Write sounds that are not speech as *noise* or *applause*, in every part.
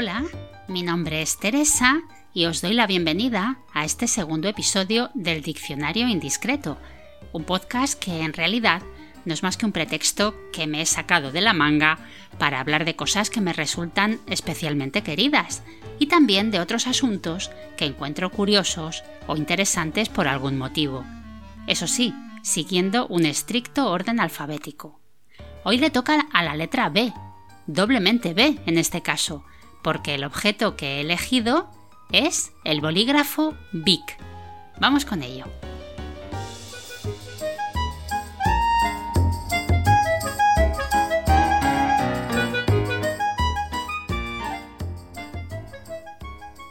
Hola, mi nombre es Teresa y os doy la bienvenida a este segundo episodio del Diccionario Indiscreto, un podcast que en realidad no es más que un pretexto que me he sacado de la manga para hablar de cosas que me resultan especialmente queridas y también de otros asuntos que encuentro curiosos o interesantes por algún motivo. Eso sí, siguiendo un estricto orden alfabético. Hoy le toca a la letra B, doblemente B en este caso, porque el objeto que he elegido es el bolígrafo Bic. Vamos con ello.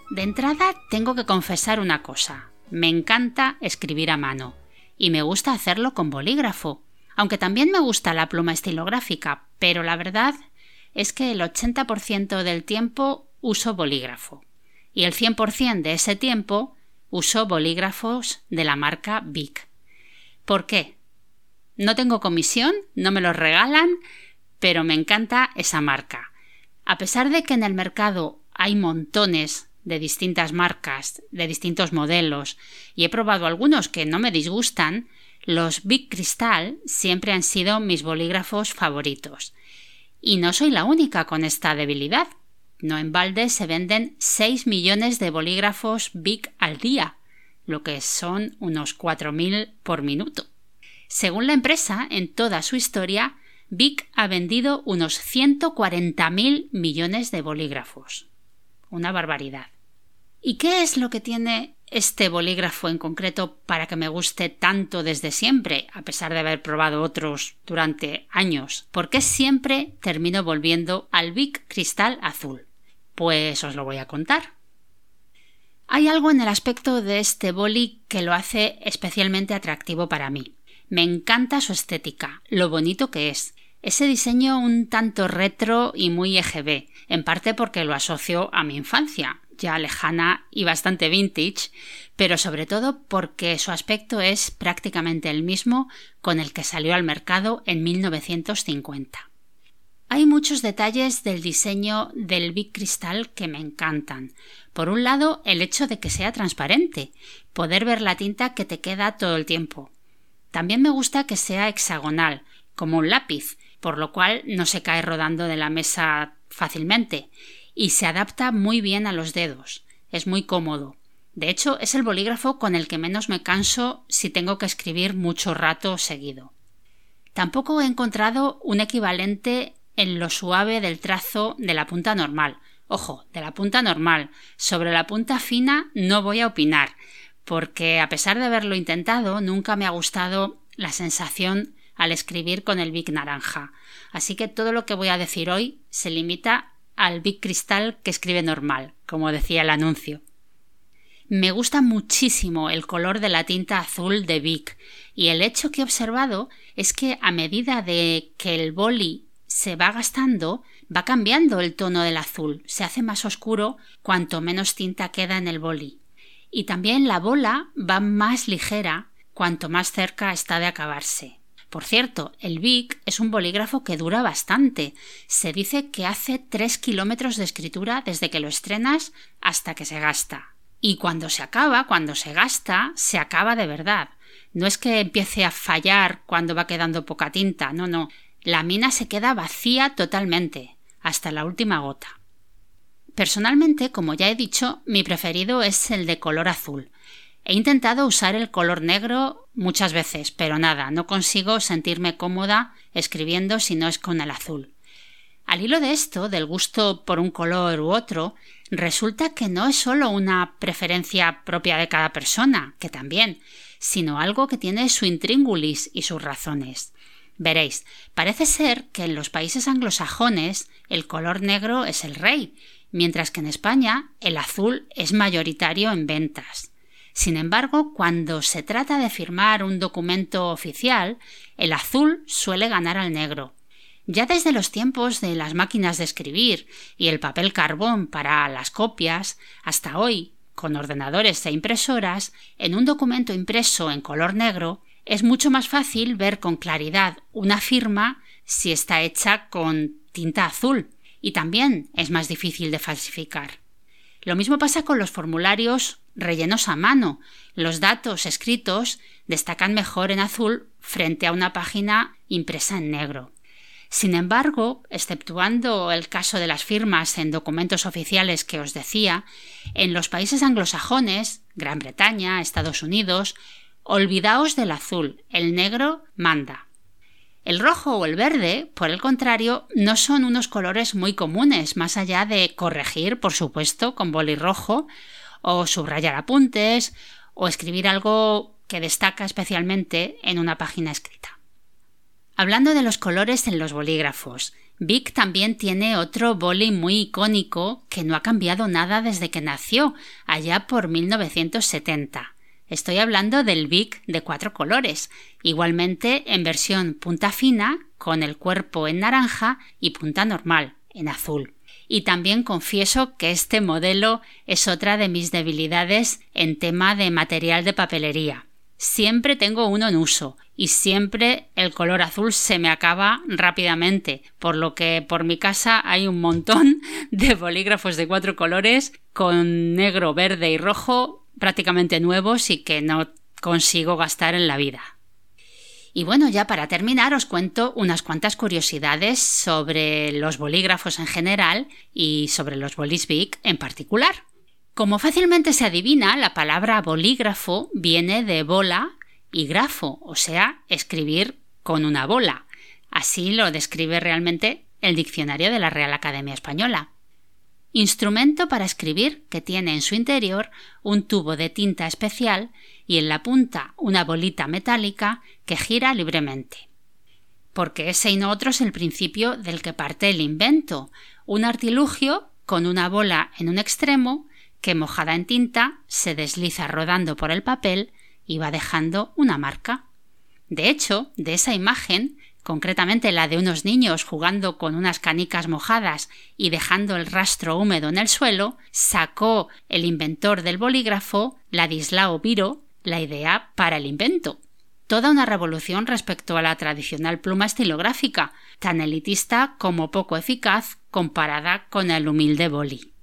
De entrada tengo que confesar una cosa. Me encanta escribir a mano y me gusta hacerlo con bolígrafo, aunque también me gusta la pluma estilográfica, pero la verdad es que el 80% del tiempo uso bolígrafo y el 100% de ese tiempo uso bolígrafos de la marca Bic. ¿Por qué? No tengo comisión, no me los regalan, pero me encanta esa marca. A pesar de que en el mercado hay montones de distintas marcas, de distintos modelos, y he probado algunos que no me disgustan, los Big Crystal siempre han sido mis bolígrafos favoritos. Y no soy la única con esta debilidad. No en balde se venden 6 millones de bolígrafos Big al día, lo que son unos 4.000 por minuto. Según la empresa, en toda su historia, Bic ha vendido unos 140.000 millones de bolígrafos. Una barbaridad. ¿Y qué es lo que tiene este bolígrafo en concreto para que me guste tanto desde siempre, a pesar de haber probado otros durante años? ¿Por qué siempre termino volviendo al Bic Cristal Azul? Pues os lo voy a contar. Hay algo en el aspecto de este boli que lo hace especialmente atractivo para mí. Me encanta su estética, lo bonito que es. Ese diseño un tanto retro y muy EGB, en parte porque lo asocio a mi infancia, ya lejana y bastante vintage, pero sobre todo porque su aspecto es prácticamente el mismo con el que salió al mercado en 1950. Hay muchos detalles del diseño del Big Crystal que me encantan. Por un lado, el hecho de que sea transparente, poder ver la tinta que te queda todo el tiempo. También me gusta que sea hexagonal, como un lápiz, por lo cual no se cae rodando de la mesa fácilmente, y se adapta muy bien a los dedos. Es muy cómodo. De hecho, es el bolígrafo con el que menos me canso si tengo que escribir mucho rato seguido. Tampoco he encontrado un equivalente en lo suave del trazo de la punta normal. Ojo, de la punta normal. Sobre la punta fina no voy a opinar, porque a pesar de haberlo intentado, nunca me ha gustado la sensación al escribir con el Bic naranja. Así que todo lo que voy a decir hoy se limita al Big Cristal que escribe normal, como decía el anuncio. Me gusta muchísimo el color de la tinta azul de Bic y el hecho que he observado es que a medida de que el boli se va gastando, va cambiando el tono del azul, se hace más oscuro cuanto menos tinta queda en el boli. Y también la bola va más ligera cuanto más cerca está de acabarse. Por cierto, el Bic es un bolígrafo que dura bastante. Se dice que hace 3 kilómetros de escritura desde que lo estrenas hasta que se gasta. Y cuando se acaba, cuando se gasta, se acaba de verdad. No es que empiece a fallar cuando va quedando poca tinta, no, no. La mina se queda vacía totalmente, hasta la última gota. Personalmente, como ya he dicho, mi preferido es el de color azul. He intentado usar el color negro muchas veces, pero nada, no consigo sentirme cómoda escribiendo si no es con el azul. Al hilo de esto, del gusto por un color u otro, resulta que no es solo una preferencia propia de cada persona, que también, sino algo que tiene su intríngulis y sus razones. Veréis, parece ser que en los países anglosajones el color negro es el rey, mientras que en España el azul es mayoritario en ventas. Sin embargo, cuando se trata de firmar un documento oficial, el azul suele ganar al negro. Ya desde los tiempos de las máquinas de escribir y el papel carbón para las copias, hasta hoy, con ordenadores e impresoras, en un documento impreso en color negro, es mucho más fácil ver con claridad una firma si está hecha con tinta azul. y también es más difícil de falsificar. Lo mismo pasa con los formularios rellenos a mano. Los datos escritos destacan mejor en azul frente a una página impresa en negro. Sin embargo, exceptuando el caso de las firmas en documentos oficiales que os decía, en los países anglosajones, Gran Bretaña, Estados Unidos, olvidaos del azul, el negro manda. El rojo o el verde, por el contrario, no son unos colores muy comunes, más allá de corregir, por supuesto, con boli rojo, o subrayar apuntes, o escribir algo que destaca especialmente en una página escrita. Hablando de los colores en los bolígrafos, Bic también tiene otro boli muy icónico que no ha cambiado nada desde que nació, allá por 1970. Estoy hablando del Bic de cuatro colores, igualmente en versión punta fina, con el cuerpo en naranja y punta normal, en azul. Y también confieso que este modelo es otra de mis debilidades en tema de material de papelería. Siempre tengo uno en uso y siempre el color azul se me acaba rápidamente, por lo que por mi casa hay un montón *laughs* de bolígrafos de cuatro colores con negro, verde y rojo prácticamente nuevos y que no consigo gastar en la vida. Y bueno, ya para terminar os cuento unas cuantas curiosidades sobre los bolígrafos en general y sobre los bolis Bic en particular. Como fácilmente se adivina, la palabra bolígrafo viene de bola y grafo, o sea, escribir con una bola. Así lo describe realmente el diccionario de la Real Academia Española instrumento para escribir que tiene en su interior un tubo de tinta especial y en la punta una bolita metálica que gira libremente. Porque ese y no otro es el principio del que parte el invento, un artilugio con una bola en un extremo que mojada en tinta se desliza rodando por el papel y va dejando una marca. De hecho, de esa imagen concretamente la de unos niños jugando con unas canicas mojadas y dejando el rastro húmedo en el suelo, sacó el inventor del bolígrafo, Ladislao Viro, la idea para el invento. Toda una revolución respecto a la tradicional pluma estilográfica, tan elitista como poco eficaz comparada con el humilde boli.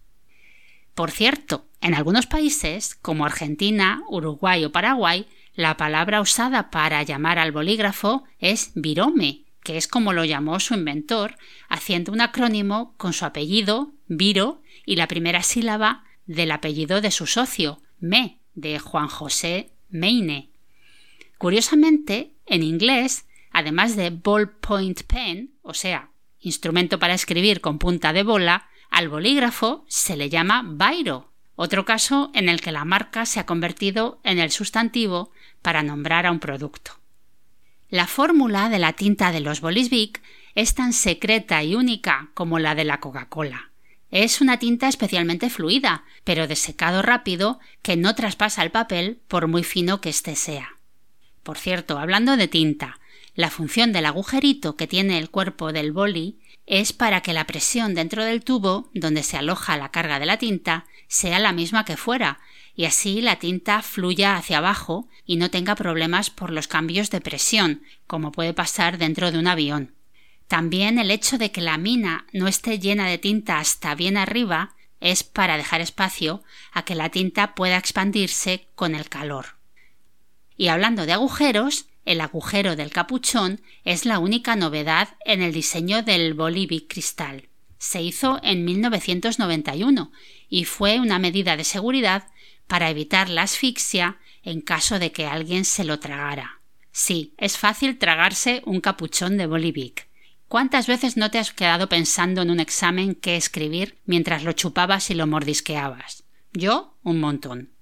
Por cierto, en algunos países, como Argentina, Uruguay o Paraguay, la palabra usada para llamar al bolígrafo es virome, que es como lo llamó su inventor, haciendo un acrónimo con su apellido, Viro, y la primera sílaba del apellido de su socio, Me, de Juan José Meine. Curiosamente, en inglés, además de ballpoint pen, o sea, instrumento para escribir con punta de bola, al bolígrafo se le llama Bairo, otro caso en el que la marca se ha convertido en el sustantivo para nombrar a un producto. La fórmula de la tinta de los bolis Bic es tan secreta y única como la de la Coca-Cola. Es una tinta especialmente fluida, pero de secado rápido que no traspasa el papel por muy fino que éste sea. Por cierto, hablando de tinta, la función del agujerito que tiene el cuerpo del boli es para que la presión dentro del tubo donde se aloja la carga de la tinta sea la misma que fuera, y así la tinta fluya hacia abajo y no tenga problemas por los cambios de presión, como puede pasar dentro de un avión. También el hecho de que la mina no esté llena de tinta hasta bien arriba es para dejar espacio a que la tinta pueda expandirse con el calor. Y hablando de agujeros, el agujero del capuchón es la única novedad en el diseño del Bolivic cristal. Se hizo en 1991 y fue una medida de seguridad para evitar la asfixia en caso de que alguien se lo tragara. Sí, es fácil tragarse un capuchón de Bolivic. ¿Cuántas veces no te has quedado pensando en un examen que escribir mientras lo chupabas y lo mordisqueabas? Yo, un montón.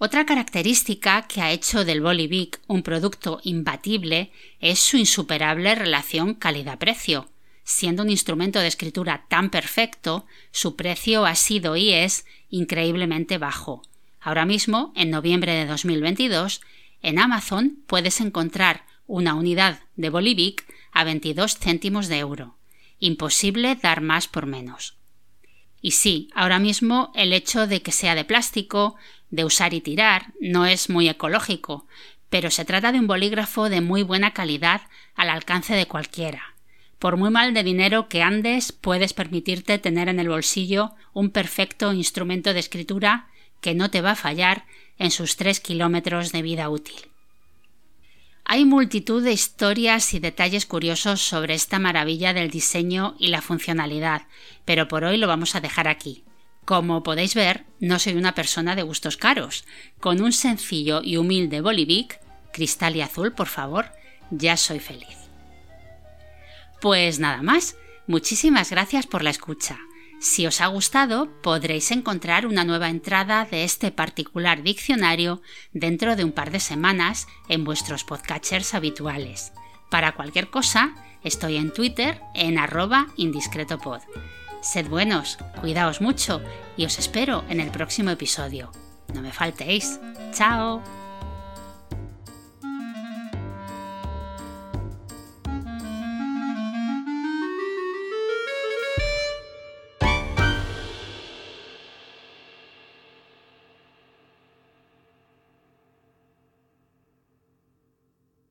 Otra característica que ha hecho del Bolivic un producto imbatible es su insuperable relación calidad-precio. Siendo un instrumento de escritura tan perfecto, su precio ha sido y es increíblemente bajo. Ahora mismo, en noviembre de 2022, en Amazon puedes encontrar una unidad de Bolivic a 22 céntimos de euro. Imposible dar más por menos. Y sí, ahora mismo el hecho de que sea de plástico, de usar y tirar, no es muy ecológico, pero se trata de un bolígrafo de muy buena calidad al alcance de cualquiera. Por muy mal de dinero que andes, puedes permitirte tener en el bolsillo un perfecto instrumento de escritura que no te va a fallar en sus tres kilómetros de vida útil. Hay multitud de historias y detalles curiosos sobre esta maravilla del diseño y la funcionalidad, pero por hoy lo vamos a dejar aquí. Como podéis ver, no soy una persona de gustos caros. Con un sencillo y humilde Bolivic, cristal y azul, por favor, ya soy feliz. Pues nada más, muchísimas gracias por la escucha. Si os ha gustado, podréis encontrar una nueva entrada de este particular diccionario dentro de un par de semanas en vuestros podcatchers habituales. Para cualquier cosa, estoy en Twitter en arroba indiscretopod. Sed buenos, cuidaos mucho y os espero en el próximo episodio. No me faltéis. ¡Chao!